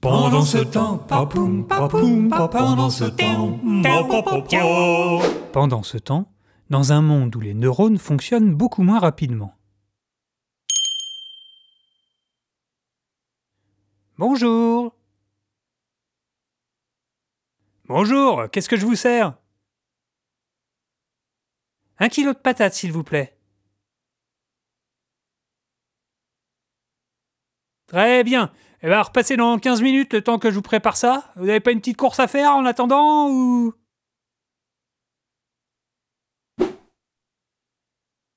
Pendant ce temps, papoum, papoum, pa- pendant ce temps, pa- pa- pa- pa- Pendant ce temps, dans un monde où les neurones fonctionnent beaucoup moins rapidement. Bonjour. Bonjour, qu'est-ce que je vous sers? Un kilo de patates, s'il vous plaît. Très bien. Eh ben, repassez dans 15 minutes le temps que je vous prépare ça. Vous n'avez pas une petite course à faire en attendant ou...